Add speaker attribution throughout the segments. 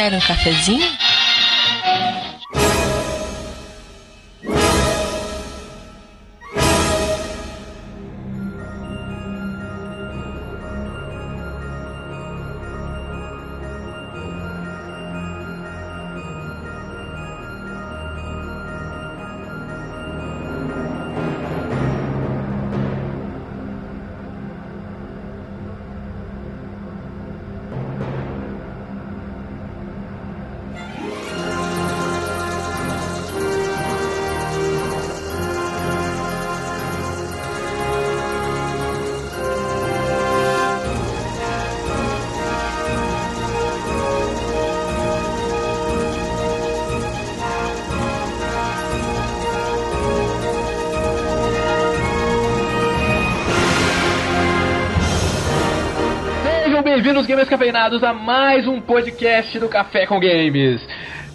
Speaker 1: Quer um cafezinho?
Speaker 2: Sejam bem-vindos, gamers cafeinados, a mais um podcast do Café com Games.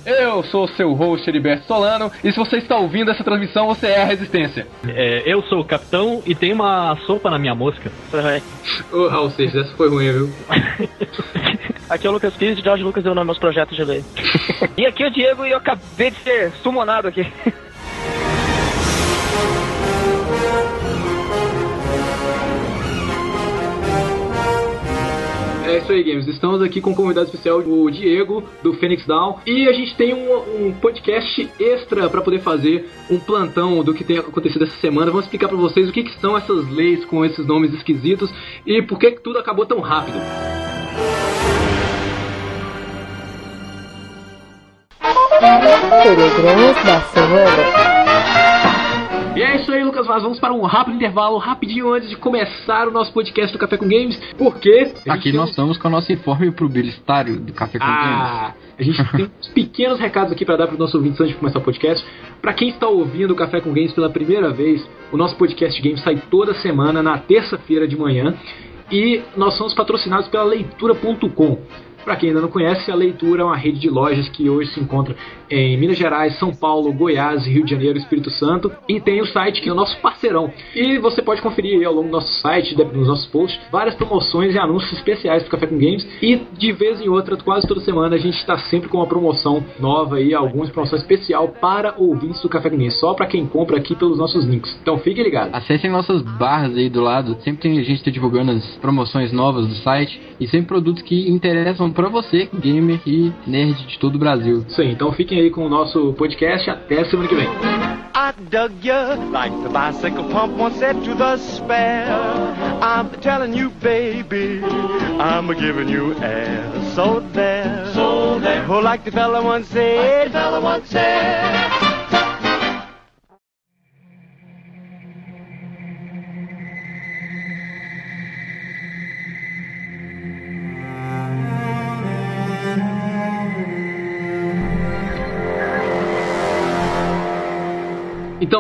Speaker 2: Eu sou o seu host, Heriberto Solano, e se você está ouvindo essa transmissão, você é a Resistência.
Speaker 3: É, eu sou o capitão e tem uma sopa na minha mosca.
Speaker 2: Ô, Raul Seixas, essa foi ruim, viu?
Speaker 4: Aqui é o Lucas Pires e Jorge Lucas deu nome aos projetos de lei. e aqui é o Diego e eu acabei de ser sumonado aqui.
Speaker 2: É isso aí, Games. Estamos aqui com um convidado especial, o Diego, do Phoenix Down. E a gente tem um, um podcast extra para poder fazer um plantão do que tem acontecido essa semana. Vamos explicar para vocês o que, que são essas leis com esses nomes esquisitos e por que, que tudo acabou tão rápido.
Speaker 5: Telegramas da semana.
Speaker 2: E é isso aí, Lucas Vaz. Vamos para um rápido intervalo, rapidinho antes de começar o nosso podcast do Café com Games, porque
Speaker 6: Aqui nós estamos com o nosso informe publicitário do Café com
Speaker 2: Ah, a gente tem uns pequenos recados aqui para dar para os nossos ouvintes antes de começar o podcast. Para quem está ouvindo o Café com Games pela primeira vez, o nosso podcast games sai toda semana na terça-feira de manhã e nós somos patrocinados pela leitura.com. Para quem ainda não conhece, a Leitura é uma rede de lojas que hoje se encontra em Minas Gerais, São Paulo, Goiás, Rio de Janeiro, Espírito Santo. E tem o site que é o nosso parceirão. E você pode conferir ao longo do nosso site, nos nossos posts, várias promoções e anúncios especiais do Café com Games. E de vez em outra, quase toda semana, a gente está sempre com uma promoção nova aí, algumas promoção especial para ouvintes do Café com Games, só para quem compra aqui pelos nossos links. Então fiquem ligados.
Speaker 6: Acessem nossas barras aí do lado. Sempre tem gente tá divulgando as promoções novas do site e sempre produtos que interessam pra você, gamer e nerd de todo o Brasil.
Speaker 2: Isso aí, então fiquem aí com o nosso podcast. Até semana que vem.
Speaker 7: I dug ya like the bicycle pump once said to the spare. I'm telling you, baby, I'm giving you air. So there, so there. Oh, like the fella once said, the fella once said.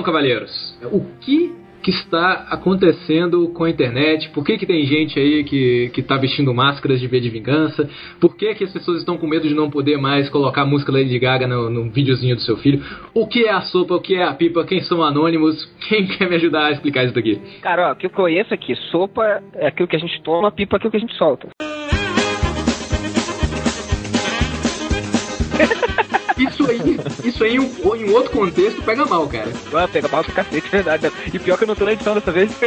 Speaker 2: Cavalheiros, o que que está acontecendo com a internet? Por que, que tem gente aí que, que tá vestindo máscaras de V de vingança? Por que, que as pessoas estão com medo de não poder mais colocar a música Lady Gaga no, no videozinho do seu filho? O que é a sopa? O que é a pipa? Quem são anônimos? Quem quer me ajudar a explicar isso daqui?
Speaker 4: Cara, ó, o que eu conheço aqui, sopa é aquilo que a gente toma, pipa é aquilo que a gente solta.
Speaker 2: Isso aí, isso aí em um, em um outro contexto pega mal, cara.
Speaker 4: Vai pegar mal pro cacete, é verdade. E pior que eu não tô na edição dessa vez.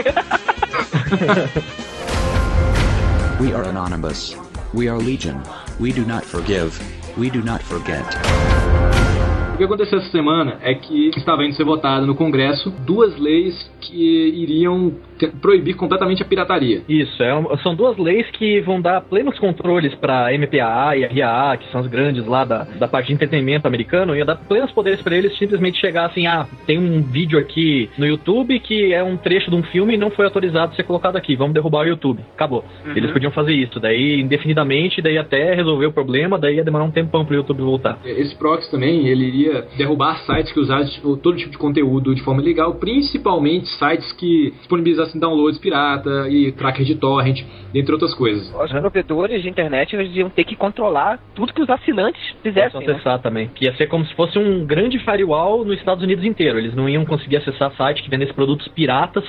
Speaker 8: We are anonymous. We are legion. We do not forgive. We do not forget.
Speaker 2: O que aconteceu essa semana é que estava indo ser votada no Congresso duas leis que iriam proibir completamente a pirataria.
Speaker 3: Isso, é são duas leis que vão dar plenos controles para MPAA e RAA, que são as grandes lá da, da parte de entretenimento americano, ia dar plenos poderes para eles simplesmente chegar assim: ah, tem um vídeo aqui no YouTube que é um trecho de um filme e não foi autorizado ser colocado aqui, vamos derrubar o YouTube. Acabou. Eles podiam fazer isso, daí indefinidamente, daí até resolver o problema, daí ia demorar um tempão pro YouTube voltar.
Speaker 2: Esse proxy também, ele iria derrubar sites que usassem tipo, todo tipo de conteúdo de forma ilegal, principalmente sites que disponibilizassem downloads pirata e tracker de torrent, dentre outras coisas.
Speaker 4: Os provedores de internet eles iam ter que controlar tudo que os assinantes fizessem, né?
Speaker 3: acessar também. Que ia ser como se fosse um grande firewall nos Estados Unidos inteiro. Eles não iam conseguir acessar site que vendesse produtos piratas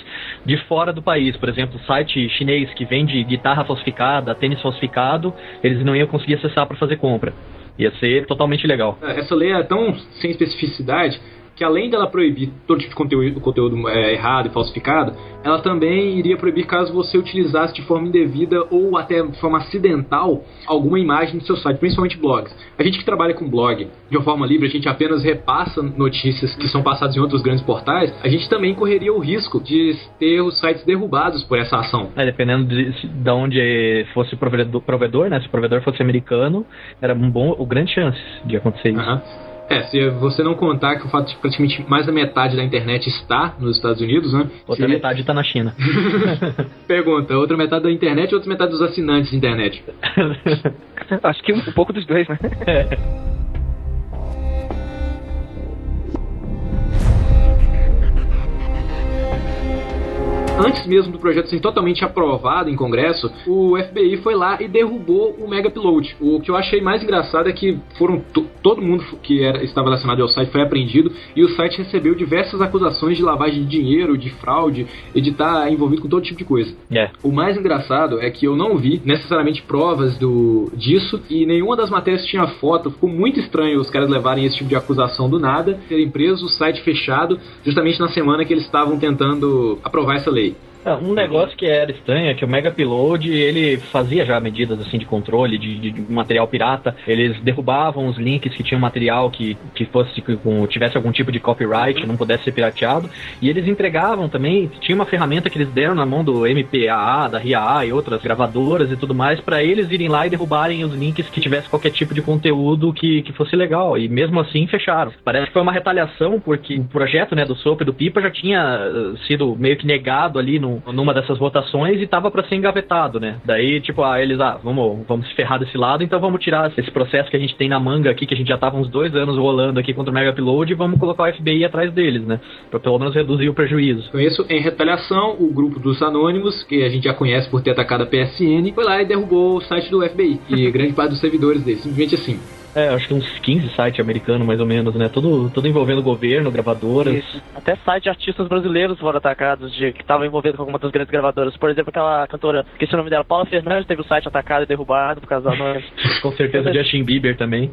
Speaker 3: de fora do país. Por exemplo, site chinês que vende guitarra falsificada, tênis falsificado, eles não iam conseguir acessar para fazer compra. Ia ser totalmente legal.
Speaker 2: Essa lei é tão sem especificidade que além dela proibir todo tipo de conteúdo, conteúdo é, errado e falsificado, ela também iria proibir caso você utilizasse de forma indevida ou até de forma acidental alguma imagem no seu site, principalmente blogs. A gente que trabalha com blog de uma forma livre, a gente apenas repassa notícias que são passadas em outros grandes portais, a gente também correria o risco de ter os sites derrubados por essa ação.
Speaker 3: É, dependendo de, de onde fosse o provedor, provedor, né? Se o provedor fosse americano, era um bom, grande chance de acontecer isso.
Speaker 2: Aham. É, se você não contar que o fato de que praticamente mais da metade da internet está nos Estados Unidos, né?
Speaker 3: Outra
Speaker 2: Se-
Speaker 3: metade tá na China.
Speaker 2: Pergunta, outra metade da internet e outra metade dos assinantes de internet.
Speaker 4: Acho que um, um pouco dos dois, né?
Speaker 2: Antes mesmo do projeto ser totalmente aprovado em Congresso, o FBI foi lá e derrubou o Mega Upload. O que eu achei mais engraçado é que foram to- todo mundo que era, estava relacionado ao site foi apreendido e o site recebeu diversas acusações de lavagem de dinheiro, de fraude e de estar envolvido com todo tipo de coisa.
Speaker 3: É.
Speaker 2: O mais engraçado é que eu não vi necessariamente provas do disso e nenhuma das matérias tinha foto. Ficou muito estranho os caras levarem esse tipo de acusação do nada, terem preso o site fechado justamente na semana que eles estavam tentando aprovar essa lei.
Speaker 3: É, Um negócio que era estranho é que o Mega Upload, ele fazia já medidas assim de controle de, de- de material pirata. Eles derrubavam os links que tinham material que, que fosse com, tivesse algum tipo de copyright, não pudesse ser pirateado. E eles entregavam também, tinha uma ferramenta que eles deram na mão do MPAA, da RIAA e outras gravadoras e tudo mais, para eles irem lá e derrubarem os links que tivesse qualquer tipo de conteúdo que, que fosse legal. E mesmo assim fecharam. Parece que foi uma retaliação, porque o projeto né, do Soap e do Pipa já tinha eh, sido meio que negado ali no, numa dessas votações e tava para ser engavetado, né? Daí, tipo, ah, eles, ah, vamos, vamos se ferrar desse lado, então vamos tirar esse processo que a gente tem na manga aqui, que a gente já tava uns dois anos rolando aqui contra o Mega Upload e vamos colocar o FBI atrás deles, né? Pra pelo menos reduzir o prejuízo.
Speaker 2: Com isso, em retaliação, o grupo dos Anônimos, que a gente já conhece por ter atacado a PSN, foi lá e derrubou o site do FBI e grande parte dos servidores dele. Simplesmente assim.
Speaker 3: É, acho que uns 15 sites americanos, mais ou menos, né? Tudo, tudo envolvendo governo, gravadoras.
Speaker 4: Isso. Até sites de artistas brasileiros foram atacados, de, que estavam envolvidos com alguma das grandes gravadoras. Por exemplo, aquela cantora, esqueci o nome dela, Paula Fernandes, teve o site atacado e derrubado por causa da nós.
Speaker 3: Com certeza Justin Bieber também.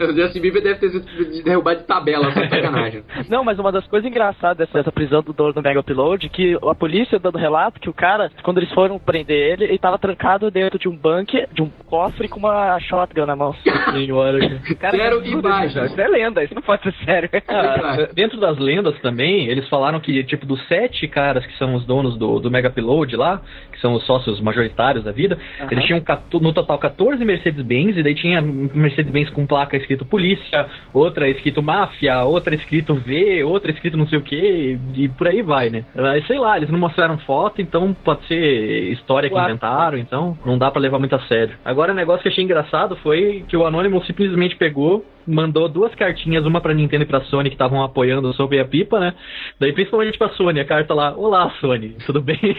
Speaker 2: O Justin Bieber deve ter sido derrubado de tabela, só de sacanagem.
Speaker 4: Não, mas uma das coisas engraçadas dessa, dessa prisão do dono do Mega Upload, que a polícia dando relato que o cara, quando eles foram prender ele, ele tava trancado dentro de um bunker, de um cofre com uma shotgun na mão.
Speaker 3: Senhora.
Speaker 4: Cara,
Speaker 2: Zero
Speaker 4: isso,
Speaker 2: imagens.
Speaker 4: Isso é lenda, isso não pode ser sério.
Speaker 3: Ah, dentro das lendas também, eles falaram que, tipo, dos sete caras que são os donos do, do Mega Upload lá, que são os sócios majoritários da vida,
Speaker 4: Aham.
Speaker 3: eles tinham no total 14 Mercedes-Benz, e daí tinha Mercedes-Benz com placa escrito polícia, outra escrito máfia, outra escrito V, outra escrito não sei o que, e por aí vai, né? Mas sei lá, eles não mostraram foto, então pode ser história que
Speaker 4: Claro.
Speaker 3: inventaram, então não dá pra levar muito a sério. Agora, o negócio que eu achei engraçado foi que o Anonymous simplesmente pegou, mandou duas cartinhas, uma pra Nintendo e pra Sony que estavam apoiando sobre a pipa, né? Daí principalmente pra Sony, a carta lá, olá Sony, tudo bem?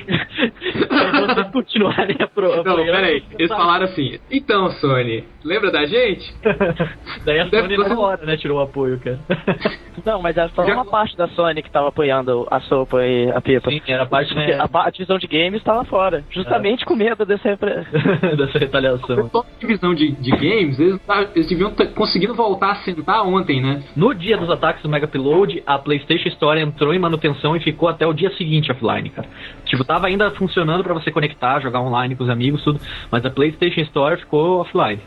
Speaker 3: Pra vocês continuarem apro-
Speaker 2: Não,
Speaker 3: apoiando.
Speaker 2: peraí. Eles falaram assim: Então, Sony, lembra da gente?
Speaker 3: Daí a Sony na hora, né, tirou o apoio, cara.
Speaker 4: Não, mas era só
Speaker 2: Já-
Speaker 4: uma parte da Sony que tava apoiando a sopa e a pipa.
Speaker 3: Sim, era parte
Speaker 4: Porque
Speaker 3: né,
Speaker 4: a, a divisão de games tava fora, justamente com medo desse repre...
Speaker 3: dessa retaliação.
Speaker 2: Toda a divisão de, de games, eles, tá- eles deviam estar conseguindo voltar a sentar ontem, né?
Speaker 3: No dia dos ataques do Mega Upload, a PlayStation Store entrou em manutenção e ficou até o dia seguinte offline, cara. Tipo, tava ainda funcionando pra você conectar, jogar online com os amigos, tudo, mas a PlayStation Store ficou offline.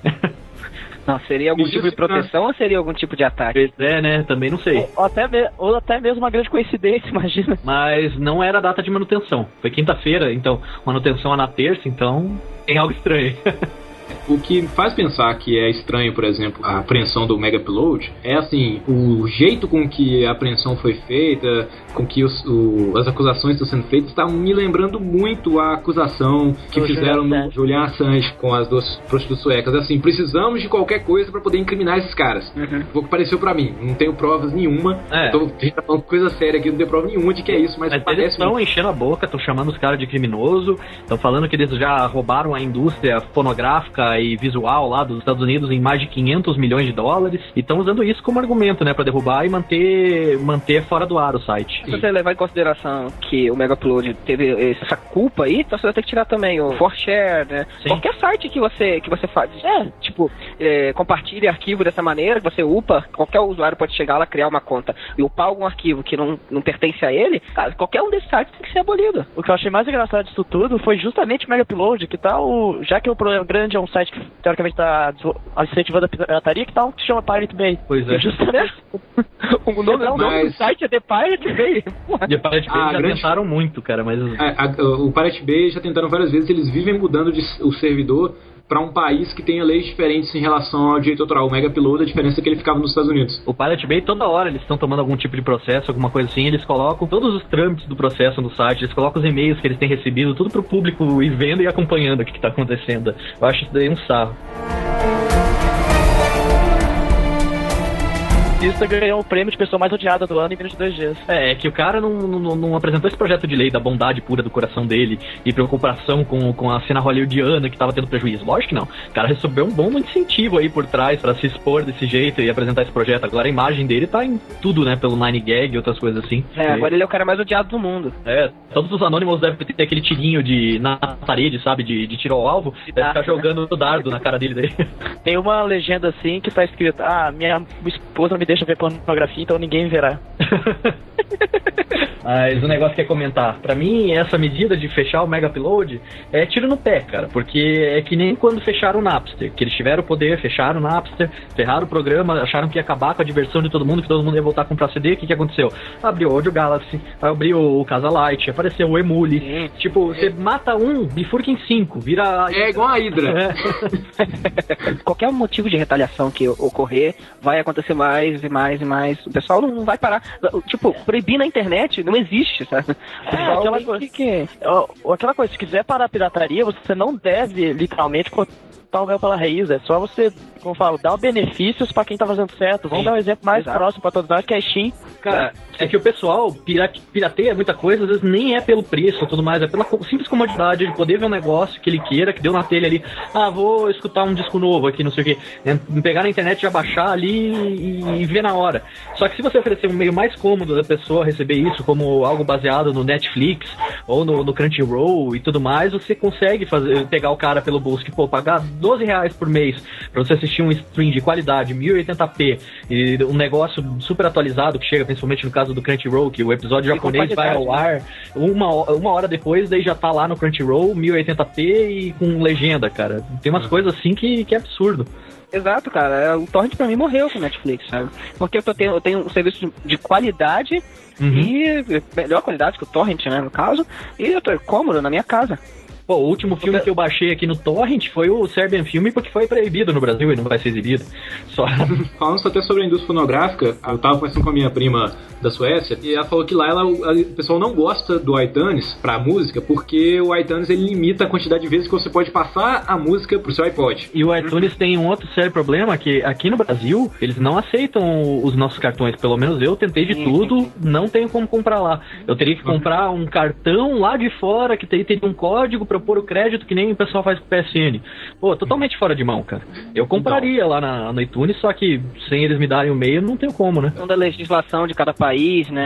Speaker 4: Não, seria algum tipo de proteção ou seria algum tipo de ataque?
Speaker 3: Pois é, né? Também não sei.
Speaker 4: Ou até, me- ou até mesmo uma grande coincidência, imagina.
Speaker 3: Mas não era a data de manutenção. Foi quinta-feira, então manutenção é na terça, então tem algo estranho.
Speaker 2: O que faz pensar que é estranho, por exemplo, a apreensão do Mega Upload é assim, o jeito com que a apreensão foi feita, com que os- o- as acusações estão sendo feitas, está me lembrando muito a acusação que
Speaker 4: Do
Speaker 2: fizeram
Speaker 4: Julian
Speaker 2: no. Julian Assange com as duas prostitutas suecas. Assim, precisamos de qualquer coisa para poder incriminar esses caras. Foi o que pareceu para mim. Não tenho provas nenhuma.
Speaker 3: É.
Speaker 2: Então, a gente tá falando coisa séria aqui, não tem prova nenhuma de que é isso, mas,
Speaker 3: Mas eles
Speaker 2: parece
Speaker 3: estão
Speaker 2: muito.
Speaker 3: enchendo a boca, estão chamando os caras de criminoso, estão falando que eles já roubaram a indústria fonográfica e visual lá dos Estados Unidos em mais de 500 milhões de dólares e estão usando isso como argumento, né, para derrubar e manter manter fora do ar o site.
Speaker 1: Se você levar em consideração que o Mega Upload teve essa culpa aí, então você vai ter que tirar também o ForShare, né?
Speaker 3: Sim.
Speaker 1: Qualquer site que você que você faz, é, tipo, é, compartilhe arquivo dessa maneira, que você upa, qualquer usuário pode chegar lá, criar uma conta e upar algum arquivo que não, não pertence a ele, cara, qualquer um desses sites tem que ser abolido.
Speaker 4: O que eu achei mais engraçado disso tudo foi justamente o Mega Upload, que tá o. Já que o Problema Grande é um site que teoricamente tá desenvol- incentivando a pirataria, que tal um que se chama Pirate Bay?
Speaker 3: Pois é.
Speaker 4: E justamente.
Speaker 1: o nome, o nome
Speaker 2: Mas-
Speaker 1: do site é The Pirate Bay. Porra.
Speaker 3: E a Pirate Bay
Speaker 2: Ah,
Speaker 3: já
Speaker 2: grande-
Speaker 3: tentaram muito, cara, mas
Speaker 2: A- a- o Pirate Bay já tentaram várias vezes, eles vivem mudando de, o servidor para um país que tenha leis diferentes em relação ao direito autoral. O Mega Upload, a diferença é que ele ficava nos Estados Unidos.
Speaker 3: O Pirate Bay, toda hora eles estão tomando algum tipo de processo, alguma coisa assim, eles colocam todos os trâmites do processo no site, eles colocam os e-mails que eles têm recebido, tudo pro público ir vendo e acompanhando o que, que tá acontecendo. Eu acho isso daí um sarro.
Speaker 4: Isso ganhou o prêmio de pessoa mais odiada do ano em menos de dois dias.
Speaker 3: É, é que o cara não, não, não apresentou esse projeto de lei da bondade pura do coração dele e preocupação com, com a cena hollywoodiana que tava tendo prejuízo. Lógico que não. O cara recebeu um bom incentivo aí por trás pra se expor desse jeito e apresentar esse projeto. Agora a imagem dele tá em tudo, né? Pelo Nine Gag e outras coisas assim.
Speaker 1: É, agora ele é o cara mais odiado do mundo.
Speaker 3: É, todos os anônimos devem ter aquele tirinho de na parede, sabe? De, de tiro ao alvo. Deve ficar jogando o dardo na cara dele daí.
Speaker 4: Tem uma legenda assim que tá escrito: Ah, minha esposa me deixa ver pornografia, então ninguém verá.
Speaker 3: Mas o negócio que é comentar, pra mim, essa medida de fechar o Mega Upload é tiro no pé, cara, porque é que nem quando fecharam o Napster, que eles tiveram o poder, fecharam o Napster, ferraram o programa, acharam que ia acabar com a diversão de todo mundo, que todo mundo ia voltar a comprar CD, o que, que aconteceu? Abriu o Audio Galaxy, abriu o Casa Light, apareceu o Emule. Tipo, você mata um, bifurca em cinco, vira.
Speaker 2: É igual a Hydra.
Speaker 3: É.
Speaker 1: Qualquer motivo de retaliação que ocorrer, vai acontecer mais e mais e mais. O pessoal não, vai parar. Tipo, proibir na internet não existe, sabe?
Speaker 4: É, aquela coisa.
Speaker 1: que- que-
Speaker 4: aquela coisa, se quiser parar a pirataria, você não deve literalmente cortar o mel pela raiz. É só você, como eu falo, dar benefícios pra quem tá fazendo certo. Vamos
Speaker 3: Sim,
Speaker 4: dar um exemplo mais
Speaker 1: exato.
Speaker 4: próximo pra todos nós, que é Steam.
Speaker 3: Cara, é que o pessoal pira- pirateia muita coisa, às vezes nem é pelo preço ou tudo mais, é pela simples comodidade de poder ver um negócio que ele queira, que deu na telha ali. Ah, vou escutar um disco novo aqui, não sei o quê. É, pegar na internet, já baixar ali e, e ver na hora. Só que se você oferecer um meio mais cômodo da pessoa receber isso, como algo baseado no Netflix ou no, no Crunchyroll e tudo mais, você consegue fazer, pegar o cara pelo bolso que, pô, pagar 12 reais por mês pra você assistir um stream de qualidade, 1080p, e um negócio super atualizado que chega principalmente no caso do Crunchyroll, que o episódio
Speaker 1: E
Speaker 3: japonês vai ao ar uma, uma hora depois, daí já tá lá no Crunchyroll, 1080p e com legenda, cara. Tem umas coisas assim que, que é absurdo.
Speaker 1: Exato, cara. É, O Torrent pra mim morreu com o Netflix, sabe? Porque eu tenho, eu tenho um serviço de- de qualidade
Speaker 3: Uhum.
Speaker 1: e melhor qualidade que o Torrent, né, no caso, e eu tô cômodo na minha casa.
Speaker 3: Pô, o último filme que eu baixei aqui no Torrent foi o Serbian Filme, porque foi proibido no Brasil e não vai ser exibido. Só.
Speaker 2: Falando até sobre a indústria fonográfica, eu tava conversando com a minha prima da Suécia e ela falou que lá ela- o pessoal não gosta do iTunes pra música porque o iTunes ele limita a quantidade de vezes que você pode passar a música pro seu iPod.
Speaker 3: E o iTunes tem um outro sério problema, que aqui no Brasil, eles não aceitam os nossos cartões. Pelo menos eu tentei de tudo, não tenho como comprar lá. Eu teria que comprar um cartão lá de fora, que teria, teria um código pra pôr o crédito, que nem o pessoal faz com o PSN. Pô, totalmente fora de mão, cara. Eu compraria lá na, no iTunes, só que sem eles me darem o meio, não tenho como, né?
Speaker 1: Da legislação de cada país, né?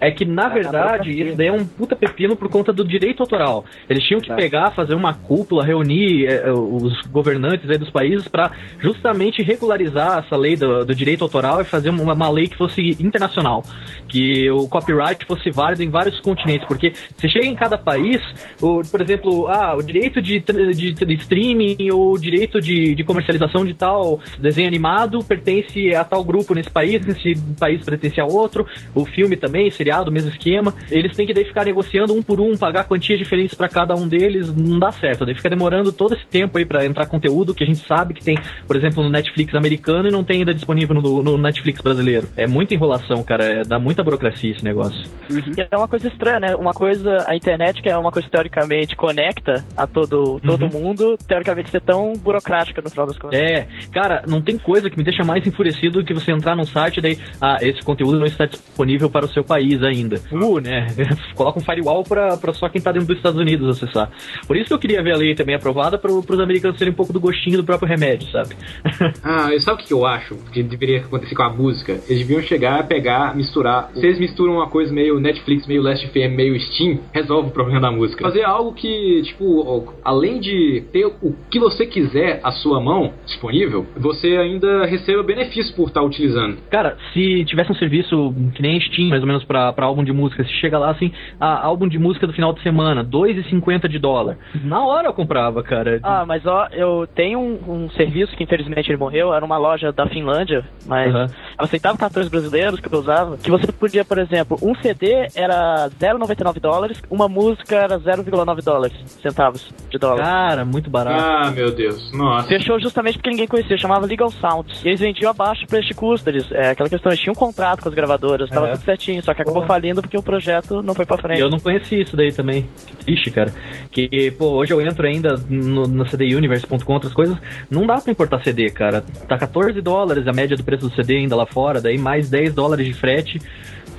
Speaker 3: É. É que, na verdade, isso daí é um puta pepino por conta do direito autoral. Eles tinham que
Speaker 1: Tá.
Speaker 3: pegar, fazer uma cúpula, reunir eh, os governantes aí dos países para justamente regularizar essa lei do, do direito autoral e fazer uma, uma lei que fosse internacional. Que o copyright fosse válido em vários continentes. Porque você chega em cada país, o, por exemplo, ah, o direito de, de, de streaming ou o direito de, de comercialização de tal desenho animado pertence a tal grupo nesse país, nesse país pertence a outro. O filme também, seriado, mesmo esquema. Eles têm que daí ficar negociando um por um, pagar quantias diferentes para cada um deles. Não dá certo. Daí fica demorando todo esse tempo aí para entrar conteúdo que a gente sabe que tem, por exemplo, no Netflix americano e não tem ainda disponível no, no Netflix brasileiro. É muita enrolação, cara. É, dá muita burocracia esse negócio.
Speaker 4: E é uma coisa estranha, né? Uma coisa, a internet, que é uma coisa teoricamente conecta a todo, todo
Speaker 3: Uhum.
Speaker 4: mundo, teoricamente ser tão burocrática no final das contas.
Speaker 3: É, cara, não tem coisa que me deixa mais enfurecido do que você entrar num site e daí, ah, esse conteúdo não está disponível para o seu país ainda. Uh, né? Coloca um firewall pra, pra só quem tá dentro dos Estados Unidos acessar. Por isso que eu queria ver a lei também aprovada para os americanos terem um pouco do gostinho do próprio remédio, sabe?
Speaker 2: Ah, e sabe o que eu acho que deveria acontecer com a música? Eles deviam chegar, pegar, misturar. Se eles misturam uma coisa meio Netflix, meio Last FM, meio Steam, resolve o problema da música. Fazer algo que, tipo, além de ter o que você quiser à sua mão disponível, você ainda receba benefício por estar utilizando.
Speaker 3: Cara, se tivesse um serviço que nem Steam, mais ou menos, pra, pra álbum de música, se chega lá assim, ah, álbum de música do final de semana, 2,50 de dólar. Na hora eu comprava, cara.
Speaker 4: Ah, mas ó, eu tenho um, um serviço que infelizmente ele morreu, era uma loja da Finlândia, mas eu aceitava cartões brasileiros que eu usava, que você podia, por exemplo, um CD era 0,99 dólares, uma música era 0,9 dólares, centavos de dólar.
Speaker 3: Cara, muito barato.
Speaker 2: Ah, meu Deus. Nossa.
Speaker 4: Fechou justamente porque ninguém conhecia, chamava Legal Sound. E eles vendiam abaixo do preço de custo. Eles, é, aquela questão, eles tinham um contrato com as gravadoras, tava
Speaker 3: É.
Speaker 4: tudo certinho, só que acabou falindo porque o projeto não foi pra frente.
Speaker 3: eu não conhecia isso daí também. Que triste, cara. Que, pô, hoje eu entro ainda no, no cduniverse.com, outras coisas. Não dá pra importar CD, cara. Tá 14 dólares a média do preço do CD ainda lá fora, daí mais 10 dólares de frete.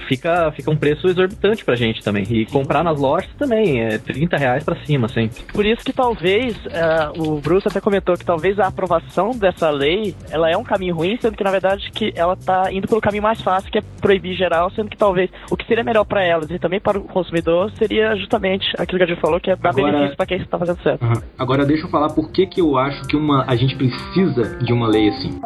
Speaker 3: Fica, fica um preço exorbitante pra gente também. E comprar nas lojas também, é 30 reais pra cima sempre.
Speaker 4: Por isso que talvez, é, o Bruce até comentou que talvez a aprovação dessa lei, ela é um caminho ruim, sendo que na verdade que ela tá indo pelo caminho mais fácil, que é proibir geral, sendo que talvez o que seria melhor pra elas e também para o consumidor seria justamente aquilo que a gente falou, que é dar
Speaker 2: Agora-
Speaker 4: benefício pra quem está fazendo certo.
Speaker 2: Aham. Agora deixa eu falar por que, que eu acho que uma, a gente precisa de uma lei assim.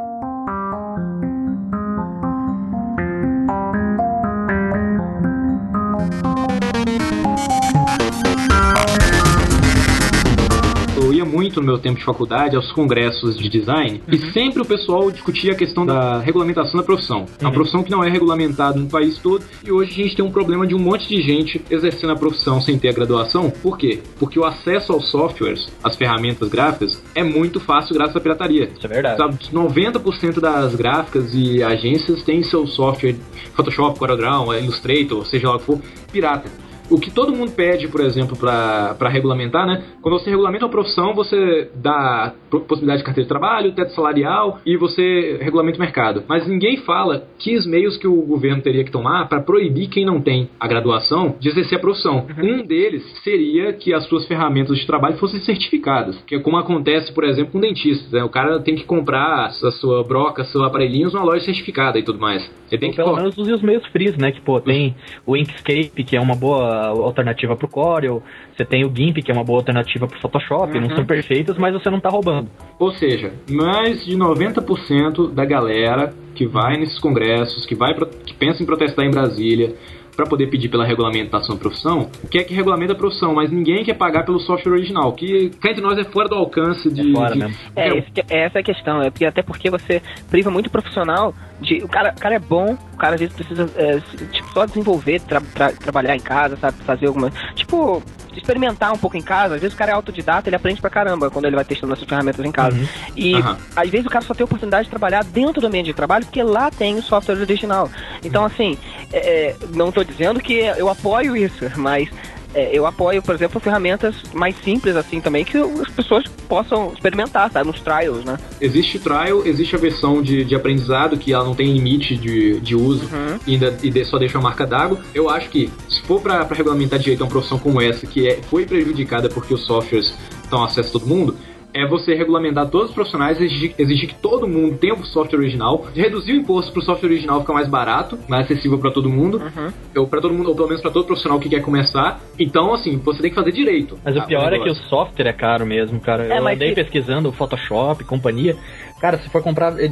Speaker 2: Muito no meu tempo de faculdade aos congressos de design e sempre o pessoal discutia a questão da regulamentação da profissão. É uma profissão que não é regulamentada no país todo e hoje a gente tem um problema de um monte de gente exercendo a profissão sem ter a graduação. Por quê? Porque o acesso aos softwares, às ferramentas gráficas, é muito fácil graças à pirataria.
Speaker 3: Isso é verdade.
Speaker 2: Sabe, 90% das gráficas e agências têm seu software Photoshop, CorelDRAW, Illustrator, seja lá o que for, pirata. O que todo mundo pede, por exemplo, para regulamentar, né? Quando você regulamenta uma profissão, você dá possibilidade de carteira de trabalho, teto salarial e você regulamenta o mercado. Mas ninguém fala que os meios que o governo teria que tomar para proibir quem não tem a graduação de exercer a profissão. Um deles seria que as suas ferramentas de trabalho fossem certificadas, que é como acontece, por exemplo, com dentistas. Né? O cara tem que comprar a sua broca, seu aparelhinho numa loja certificada e tudo mais. Você tem que
Speaker 3: pelo menos use os meios frees, né? Que, pô, tem o Inkscape, que é uma boa alternativa pro Corel. Você tem o GIMP, que é uma boa alternativa pro Photoshop. Não são perfeitas, mas você não tá roubando.
Speaker 2: Ou seja, mais de 90% da galera que vai nesses congressos, que vai que pensa em protestar em Brasília para poder pedir pela regulamentação da profissão, quer que regulamente a profissão, mas ninguém quer pagar pelo software original, que cá entre nós é fora do alcance de.
Speaker 3: É fora
Speaker 2: de-
Speaker 3: mesmo.
Speaker 1: É, esse que- essa é a questão, é porque, até porque você priva muito o profissional de. O cara, o cara é bom, o cara às vezes precisa é, tipo, só desenvolver, tra- tra- trabalhar em casa, sabe? Fazer alguma. Tipo, experimentar um pouco em casa. Às vezes o cara é autodidata, ele aprende pra caramba quando ele vai testando essas ferramentas em casa.
Speaker 3: Uhum.
Speaker 1: E
Speaker 2: Aham.
Speaker 1: às vezes o cara só tem a oportunidade de trabalhar dentro do ambiente de trabalho porque lá tem o software original. Então, assim, é, é, não tô dizendo que eu apoio isso, mas. É, eu apoio, por exemplo, ferramentas mais simples assim também que as pessoas possam experimentar, sabe? Nos trials, né?
Speaker 2: Existe trial, existe a versão de, de aprendizado, que ela não tem limite de, de uso
Speaker 1: Uhum.
Speaker 2: e, ainda, e só deixa uma marca d'água. Eu acho que, se for para regulamentar direito uma profissão como essa, que é, foi prejudicada porque os softwares estão acesso a todo mundo, é você regulamentar todos os profissionais, exigir, exigir que todo mundo tenha o software original, reduzir o imposto para o software original ficar mais barato, mais acessível para todo mundo,
Speaker 1: Uhum.
Speaker 2: ou para todo mundo, ou pelo menos para todo profissional que quer começar. Então, assim, você tem que fazer direito.
Speaker 3: Mas o
Speaker 2: Ah,
Speaker 3: pior é que o software é caro mesmo, cara.
Speaker 1: É,
Speaker 3: eu andei
Speaker 1: que-
Speaker 3: pesquisando Photoshop, companhia. Cara, se for comprar eh,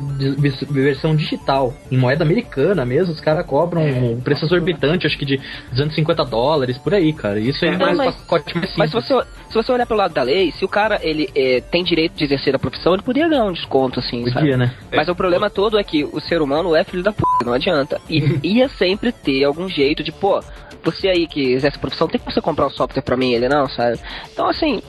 Speaker 3: versão digital, em moeda americana mesmo, os caras cobram um preço exorbitante, acho que de 250 dólares, por aí, cara. Isso
Speaker 2: É,
Speaker 3: é mais
Speaker 1: mas-
Speaker 3: pacote mais
Speaker 1: Mas
Speaker 3: simples.
Speaker 1: se você, se você olhar pelo lado da lei, se o cara ele é, tem direito de exercer a profissão, ele poderia ganhar um desconto, assim, sabe?
Speaker 3: Podia, né?
Speaker 1: Mas o problema todo é que o ser humano é filho da p, não adianta. E ia sempre ter algum jeito de, pô, você aí que exerce a profissão, tem que você comprar um software pra mim, ele não, sabe? Então, assim,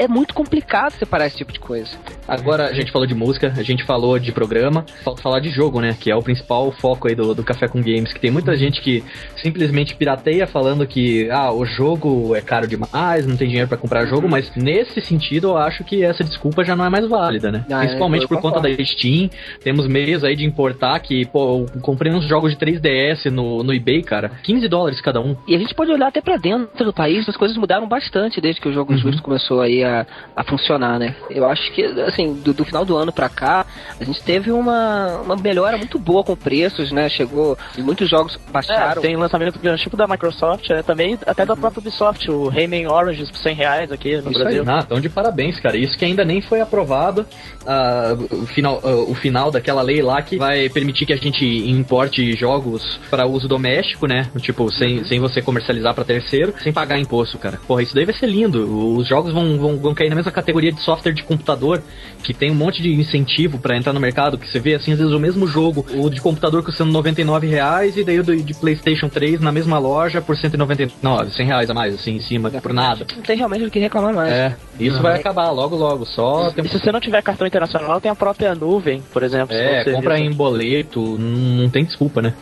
Speaker 1: é muito complicado separar esse tipo de coisa.
Speaker 3: Agora a gente falou de música, a gente falou de programa, falta falar de jogo, né? Que é o principal foco aí do, do Café com Games. Que tem muita gente que simplesmente pirateia falando que ah, o jogo é caro demais, não tem dinheiro para comprar jogo, mas nesse sentido eu acho que essa desculpa já não é mais válida, né?
Speaker 1: Ah,
Speaker 3: Principalmente
Speaker 1: eu
Speaker 3: por conta da Steam. Temos meios aí de importar que, pô, eu comprei uns jogos de 3DS no, no eBay, cara. 15 dólares cada um.
Speaker 1: E a gente pode olhar até pra dentro do país, as coisas mudaram bastante desde que o jogo justo começou aí a, a funcionar, né? Eu acho que, assim, do, do final do ano pra cá, a gente teve uma, uma melhora muito boa com preços, né? Chegou, e muitos jogos
Speaker 4: É,
Speaker 1: baixaram.
Speaker 4: tem lançamento grande, tipo da Microsoft, né? também até da própria Ubisoft, o Rayman Origins por 100 reais aqui no
Speaker 3: Isso aí.
Speaker 4: Brasil.
Speaker 3: Ah, então de parabéns, cara. Isso que ainda nem foi aprovado ah, o, final, ah, o final daquela lei lá que vai permitir que a gente importe jogos para uso doméstico, né? Tipo, sem, sem você comercializar para terceiro, sem pagar imposto, cara. Porra, isso daí vai ser lindo. Os jogos vão, vão, vão cair na mesma categoria de software de computador, que tem um monte de incentivo para entrar no mercado, que você vê assim, às vezes o mesmo jogo, o de computador custando 99 reais e daí o do- de PlayStation 3 na mesma loja por 199, 100 reais a mais, assim, em cima, por nada.
Speaker 1: Não tem realmente o que reclamar mais.
Speaker 3: É, isso vai acabar logo, logo. Só
Speaker 4: E
Speaker 3: temos
Speaker 4: se você não tiver cartão internacional, tem a própria nuvem, por exemplo. se
Speaker 3: É,
Speaker 4: você-
Speaker 3: compra em boleto, não tem desculpa, né?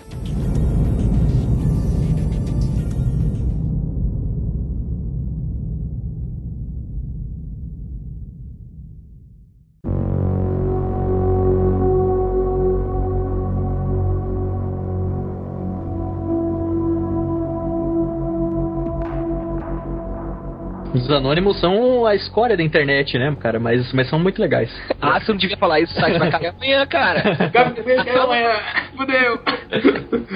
Speaker 3: Os anônimos são a escória da internet, né, cara? Mas, mas são muito legais.
Speaker 1: Ah, você não devia falar isso, o site vai cair amanhã, cara.
Speaker 2: Fudeu.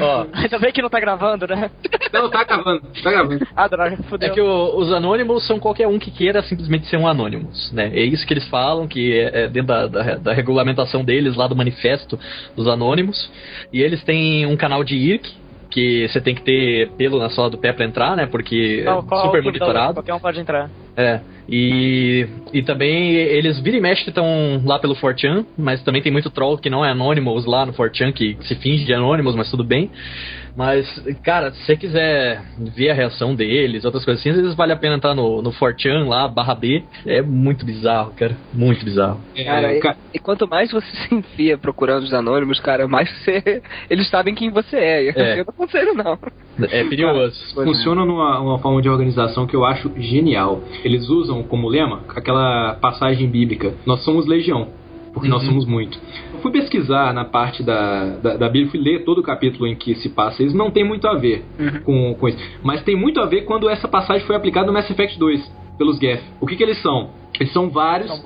Speaker 3: Ó,
Speaker 4: Ainda bem que não tá gravando, né?
Speaker 2: Não, tá gravando. Tá gravando.
Speaker 4: Ah, droga,
Speaker 3: É
Speaker 4: fudeu.
Speaker 3: que o- os anônimos são qualquer um que queira simplesmente ser um anônimos, né? É isso que eles falam, que é, é dentro da, da- da regulamentação deles, lá do manifesto dos anônimos. E eles têm um canal de IRC, que você tem que ter pelo na sola do pé pra entrar, né? Porque
Speaker 4: Não,
Speaker 3: é
Speaker 4: qual-
Speaker 3: super monitorado.
Speaker 4: Qualquer um pode entrar.
Speaker 3: É. E, e também eles vira e mexe estão lá pelo 4chan, mas também tem muito troll que não é anônimos lá no 4chan, que se finge de anônimos, mas tudo bem. Mas, cara, se você quiser ver a reação deles, outras coisas assim, às vezes vale a pena entrar no, no 4chan lá, barra B. É muito bizarro, cara. Muito bizarro.
Speaker 1: Cara,
Speaker 2: É,
Speaker 1: e,
Speaker 2: ca-
Speaker 1: e quanto mais você se enfia procurando os anônimos, cara, mais você, eles sabem quem você é. Eu,
Speaker 3: É.
Speaker 1: eu não aconselho, não.
Speaker 3: É perigoso.
Speaker 2: Funciona numa uma forma de organização que eu acho genial. Eles usam como lema aquela passagem bíblica: Nós somos legião, porque nós
Speaker 3: Uhum.
Speaker 2: somos muito. Eu fui pesquisar na parte da, da, da Bíblia, fui ler todo o capítulo em que se passa. Eles não tem muito a ver com, com isso. Mas tem muito a ver quando essa passagem foi aplicada no Mass Effect 2, pelos Geth. O que, que eles são? Eles são vários
Speaker 4: São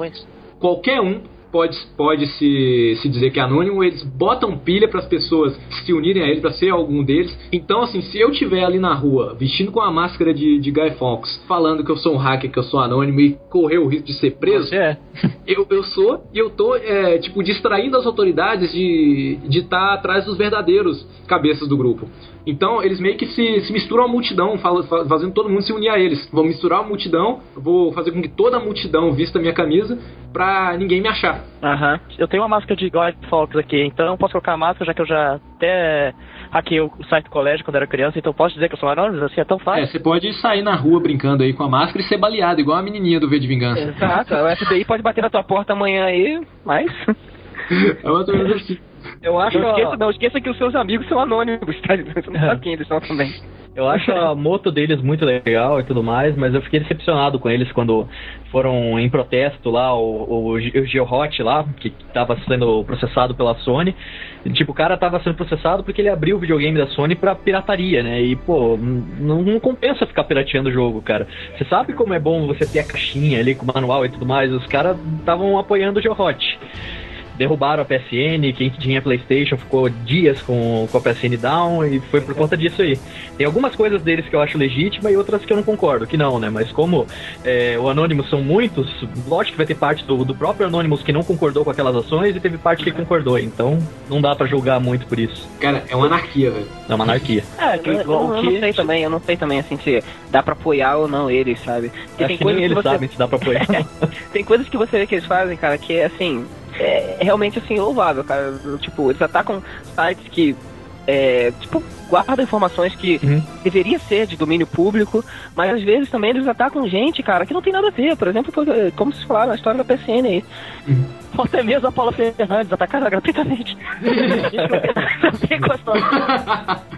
Speaker 2: qualquer um pode, pode se, se dizer que é anônimo, eles botam pilha para as pessoas se unirem a ele para ser algum deles. Então, assim, se eu tiver ali na rua, vestindo com a máscara de, de Guy Fawkes, falando que eu sou um hacker, que eu sou anônimo e correr o risco de ser preso,
Speaker 3: é.
Speaker 2: eu, eu sou e eu tô, é, tipo, distraindo as autoridades de estar atrás dos verdadeiros cabeças do grupo. Então, eles meio que se, se misturam à multidão, fazendo todo mundo se unir a eles. Vou misturar a multidão, vou fazer com que toda a multidão vista a minha camisa pra ninguém me achar.
Speaker 4: Aham. Eu tenho uma máscara de God Fox aqui, então eu posso colocar a máscara, já que eu já até hackeei o site do colégio quando era criança, então posso dizer que eu sou anônimo? Assim, é tão
Speaker 2: É,
Speaker 4: fácil.
Speaker 2: você pode sair na rua brincando aí com a máscara e ser baleado, igual a menininha do V de Vingança.
Speaker 1: Exato, o FBI pode bater na tua porta amanhã aí, mas.
Speaker 2: É uma coisa assim.
Speaker 3: Eu acho,
Speaker 1: Não
Speaker 3: a,
Speaker 1: esqueça, não esqueça que os seus amigos são anônimos, tá? Você não sabe quem eles são também.
Speaker 3: eu acho a moto deles muito legal e tudo mais, mas eu fiquei decepcionado com eles quando foram em protesto lá, o, o, o GeoHot lá, que tava sendo processado pela Sony. E, tipo, o cara tava sendo processado porque ele abriu o videogame da Sony pra pirataria, né? E, pô, não, não compensa ficar pirateando o jogo, cara. Você sabe como é bom você ter a caixinha ali com o manual e tudo mais? Os caras estavam apoiando o GeoHot. Derrubaram a PSN, quem tinha Playstation ficou dias com, com a PSN down e foi por conta disso aí. Tem algumas coisas deles que eu acho legítima e outras que eu não concordo, que não, né? Mas como é, o Anonymous são muitos, lógico que vai ter parte do, do próprio Anonymous que não concordou com aquelas ações e teve parte que concordou, então não dá pra julgar muito por isso.
Speaker 2: Cara, é uma anarquia, velho.
Speaker 3: É uma anarquia.
Speaker 4: É, que,
Speaker 1: Eu, eu, eu não sei também, eu não sei também assim se dá pra apoiar ou não eles, sabe? Porque
Speaker 3: Acho
Speaker 1: tem
Speaker 3: que
Speaker 1: coisas
Speaker 3: nem
Speaker 1: que
Speaker 3: eles
Speaker 1: você
Speaker 3: sabem se dá pra apoiar.
Speaker 1: tem coisas que você vê que eles fazem, cara, que é assim, é realmente assim louvável, cara. Tipo, eles atacam sites que é, tipo, guarda informações que
Speaker 3: Uhum.
Speaker 1: deveria ser de domínio público, mas às vezes também eles atacam gente, cara, que não tem nada a ver. Por exemplo, como vocês falaram, a história da PSN aí.
Speaker 4: Ou até mesmo a Paula Fernandes atacada gratuitamente. Não tem questão.
Speaker 2: Ai, ai, ai. A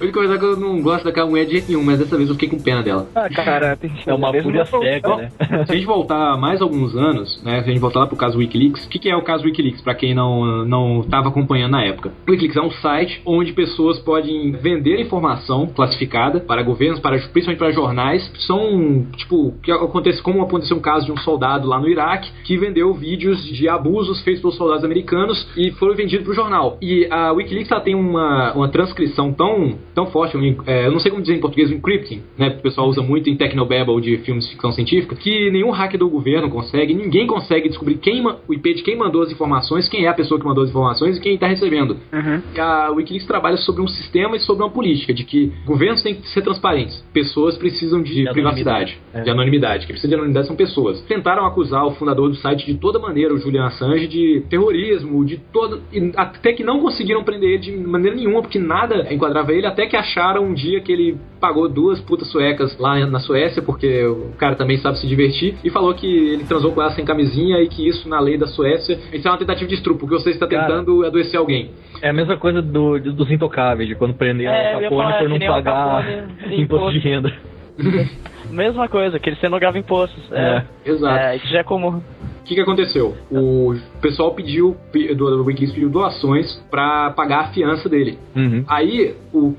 Speaker 2: única coisa é que eu não gosto daquela mulher de jeito nenhum, mas dessa vez eu fiquei com pena dela.
Speaker 1: Ah, cara, tem
Speaker 3: É uma fúria cega, né?
Speaker 2: Se a gente voltar mais alguns anos, né? Se a gente voltar lá pro caso Wikileaks, o que, que é o caso Wikileaks, pra quem não não estava acompanhando na época? O Wikileaks é um site onde pessoas podem vender informação classificada para governos, para, principalmente para jornais. São, tipo, que acontece como aconteceu um caso de um soldado lá no Iraque que vendeu vídeos de abusos feitos pelos soldados americanos e foram vendidos pro jornal. E a Wikileaks ela tem uma, uma transcrição tão, tão forte, um, é, eu não sei como dizer em português, um encrypting, né? O pessoal usa muito em Technobabble de filmes de ficção científica, que nenhum hacker do governo consegue, ninguém consegue descobrir quem o IP de quem mandou as informações, quem é a pessoa que mandou as informações e quem está recebendo.
Speaker 1: Uhum.
Speaker 2: A Wikileaks trabalha sobre um sistema e sobre uma política de que governos têm que ser transparentes, pessoas precisam de,
Speaker 3: De
Speaker 2: privacidade.
Speaker 3: É.
Speaker 2: de anonimidade. Quem precisa de anonimidade são pessoas. Tentaram acusar o fundador do site de toda maneira, o Julian Assange, de terrorismo, de todo. até que não conseguiram prender ele de maneira nenhuma, porque nada enquadrava ele, até que acharam um dia que ele pagou duas putas suecas lá na Suécia, porque o cara também sabe se divertir, e falou que ele transou com ela sem camisinha e que isso, na lei da Suécia, isso é uma tentativa de estupro, porque você está
Speaker 3: Cara.
Speaker 2: tentando adoecer alguém.
Speaker 3: É a mesma coisa do, dos intocáveis, de quando prenderam
Speaker 4: É,
Speaker 3: o Capone por
Speaker 4: que
Speaker 3: não pagar
Speaker 4: Capone,
Speaker 3: imposto de renda.
Speaker 4: Mesma coisa, que ele cenograva impostos. É,
Speaker 2: Exato.
Speaker 4: é, isso já é comum.
Speaker 2: O que, que aconteceu? O pessoal pediu, pe- do, Wikileaks pediu doações para pagar a fiança dele.
Speaker 3: Uhum.
Speaker 2: Aí, o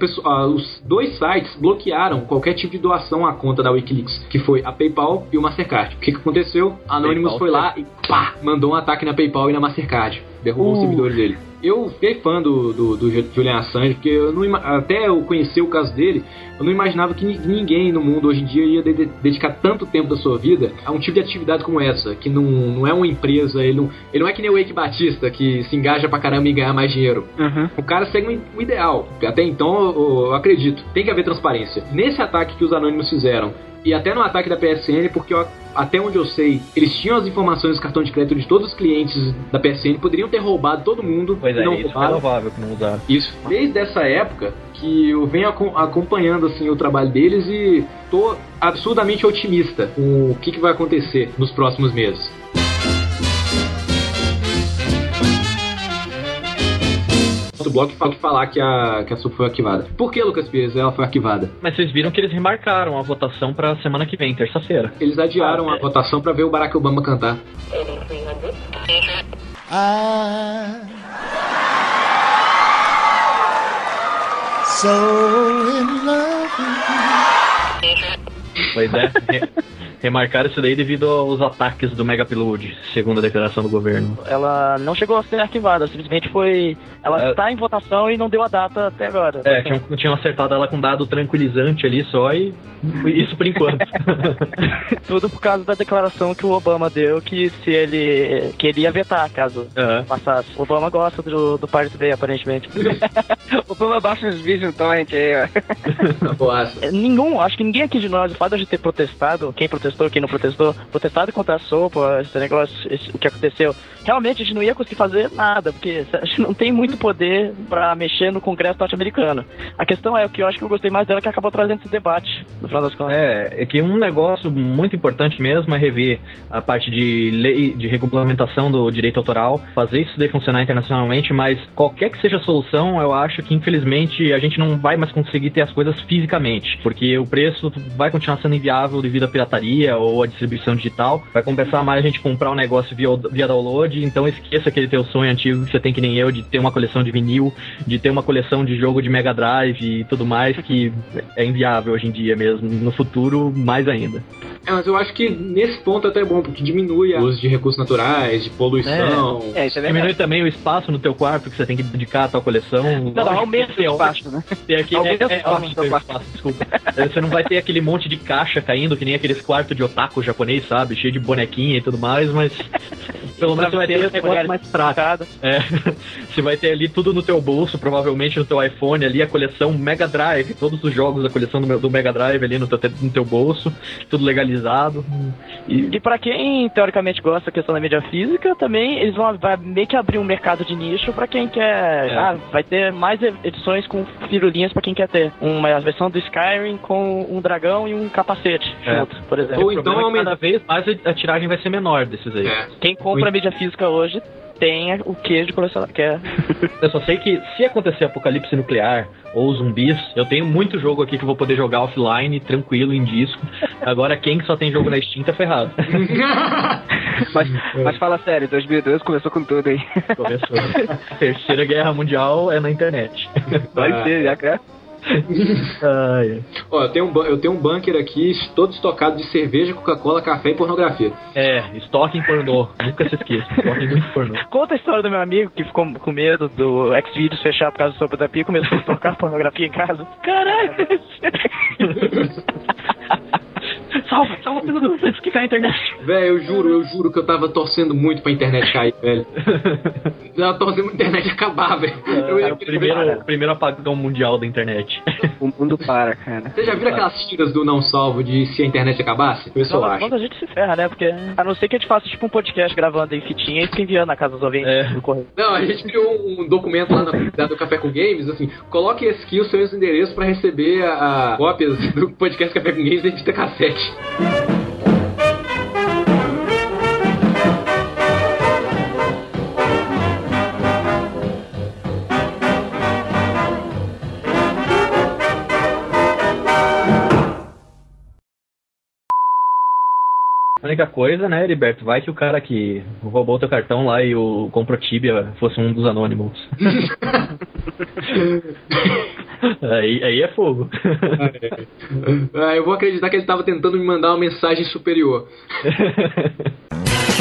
Speaker 2: os dois sites bloquearam qualquer tipo de doação à conta da Wikileaks, que foi a PayPal e o Mastercard. O que, que aconteceu? Anonymous
Speaker 3: PayPal,
Speaker 2: foi lá e pá, mandou um ataque na PayPal e na Mastercard. Derrubou os
Speaker 1: Uh.
Speaker 2: servidores dele. Eu fiquei fã do, do, do Ju- Julian Assange, porque eu não, até eu conhecer o caso dele, eu não imaginava que ni- ninguém no mundo hoje em dia ia de- de- dedicar tanto tempo da sua vida a um tipo de atividade como essa, que não, não é uma empresa, ele não, ele não é que nem o Wake Batista, que se engaja pra caramba e ganhar mais dinheiro.
Speaker 1: Uhum.
Speaker 2: O cara segue um- um ideal. Até então, eu, eu acredito. Tem que haver transparência. Nesse ataque que os anônimos fizeram, e até no ataque da PSN, porque eu- até onde eu sei, eles tinham as informações do cartão de crédito de todos os clientes da PSN, poderiam ter roubado todo mundo
Speaker 3: Pois é,
Speaker 2: não
Speaker 3: isso foi
Speaker 2: roubaram.
Speaker 3: louvável que não usaram.
Speaker 2: Isso. Desde essa época que eu venho acom- acompanhando assim o trabalho deles e tô absurdamente otimista com o que, que vai acontecer nos próximos meses. Outro bloco fala falar que a, que a sub foi arquivada. Por que, Lucas Pires, ela foi arquivada?
Speaker 3: Mas vocês viram que eles remarcaram a votação pra semana que vem, terça-feira.
Speaker 2: Eles adiaram
Speaker 4: Ah,
Speaker 2: a
Speaker 4: é.
Speaker 2: votação pra ver o Barack Obama cantar.
Speaker 9: I'm so in love
Speaker 3: Pois é, remarcaram isso daí devido aos ataques do Mega Upload, segundo a declaração do governo.
Speaker 4: Ela não chegou a ser arquivada, simplesmente foi. Ela
Speaker 3: É.
Speaker 4: está em votação e não deu a data até agora.
Speaker 3: É, tinham, tinham acertado ela com dado tranquilizante ali só e isso por enquanto.
Speaker 4: Tudo por causa da declaração que o Obama deu que se ele queria vetar caso
Speaker 3: Aham.
Speaker 4: passasse. O Obama gosta do, do Pirate Bay, aparentemente.
Speaker 1: O Obama baixa os vídeos então, gente. aí, ó.
Speaker 4: Nenhum, acho que ninguém aqui de nós, o fato de ter protestado, quem protestou, quem não protestou, protestado contra a sopa, esse negócio, esse- o que aconteceu, realmente a gente não ia conseguir fazer nada, porque a gente não tem muito poder pra mexer no Congresso norte-americano. A questão é, o que eu acho que eu gostei mais dela é que acabou trazendo esse debate, no final das contas.
Speaker 3: É, é que um negócio muito importante mesmo é rever a parte de lei, de regulamentação do direito autoral, fazer isso daí funcionar internacionalmente, mas qualquer que seja a solução, eu acho que infelizmente a gente não vai mais conseguir ter as coisas fisicamente, porque o preço vai continuar sendo inviável devido à pirataria ou à distribuição digital. Vai compensar mais a gente comprar um negócio via, via download, então esqueça aquele teu sonho antigo que você tem que nem eu, de ter uma coleção de vinil, de ter uma coleção de jogo de Mega Drive e tudo mais, que é inviável hoje em dia mesmo. No futuro, mais ainda.
Speaker 2: É, mas eu acho que nesse ponto até é bom, porque diminui o uso de recursos naturais, de poluição.
Speaker 1: É, isso é
Speaker 3: Diminui também o espaço no teu quarto que você tem que dedicar à tua coleção.
Speaker 1: Não, aumenta o espaço, né?
Speaker 3: Ter aquele,
Speaker 1: Aumenta
Speaker 3: é,
Speaker 1: o
Speaker 3: é, o espaço, desculpa. É, Você não vai ter aquele monte de caixa caindo, que nem aqueles quartos de otaku japonês, sabe? Cheio de bonequinha e tudo mais, mas Pelo menos você vai ter um negócio mais prático. É, você vai ter ali tudo no teu bolso, provavelmente no teu iPhone ali, a coleção Mega Drive, todos os jogos da coleção do, do Mega Drive ali no teu, no teu bolso, tudo legalizado. E,
Speaker 4: E pra quem teoricamente gosta da questão da mídia física, também eles vão meio que abrir um mercado de nicho pra quem quer.
Speaker 3: É.
Speaker 4: Ah, vai ter mais edições com firulinhas pra quem quer ter. Uma versão do Skyrim com um dragão e um capacete
Speaker 3: É.
Speaker 4: junto, por exemplo.
Speaker 2: Ou
Speaker 3: o
Speaker 2: então
Speaker 3: é cada vez mais a- tiragem vai ser menor desses aí.
Speaker 2: É.
Speaker 4: Quem compra a mídia física hoje tem o que de colecionar. Que é...
Speaker 3: Eu só sei que se acontecer apocalipse nuclear ou zumbis, eu tenho muito jogo aqui que eu vou poder jogar offline, tranquilo, em disco. Agora quem só tem jogo na Steam tá ferrado.
Speaker 1: Mas, mas fala sério, 2012 começou com tudo aí.
Speaker 3: Começou. Terceira Guerra Mundial é na internet.
Speaker 1: Vai
Speaker 2: Ah.
Speaker 1: ser, já que é.
Speaker 3: Ai, ai.
Speaker 2: Ó, eu tenho, um, eu tenho um bunker aqui todo estocado de cerveja, Coca-Cola, café e pornografia.
Speaker 3: É, estoque em pornô. Nunca se esqueça. Estoque em muito pornô.
Speaker 4: Conta a história do meu amigo que ficou com medo do Xvideos fechar por causa do sopa da pia e começou a tocar pornografia em casa. Caralho! salva, salva tudo antes que caia a internet.
Speaker 2: Velho, eu juro, eu juro que eu tava torcendo muito pra internet cair, velho. Eu tava torcendo pra internet acabar, velho. Ia
Speaker 3: o primeiro, o primeiro apagão mundial da internet.
Speaker 1: O mundo para, cara.
Speaker 2: Você já viu aquelas tiras do não salvo de se a internet acabasse? Foi isso eu acho.
Speaker 4: Quando a gente se ferra, né? Porque a não ser que a gente faça tipo um podcast gravando em fitinha e fica enviando na casa dos ouvintes
Speaker 3: É.
Speaker 4: do correio.
Speaker 2: Não, a gente criou um documento lá na comunidade do Café com Games, assim, coloque esse aqui o seu endereço pra receber a, a cópias do podcast Café com Games em fita cassete.
Speaker 3: A única coisa, né, Heriberto, vai que o cara que roubou teu cartão lá e o comprou Tibia fosse um dos anônimos. aí, aí é fogo.
Speaker 2: Ah, eu vou acreditar que ele estava tentando me mandar uma mensagem superior.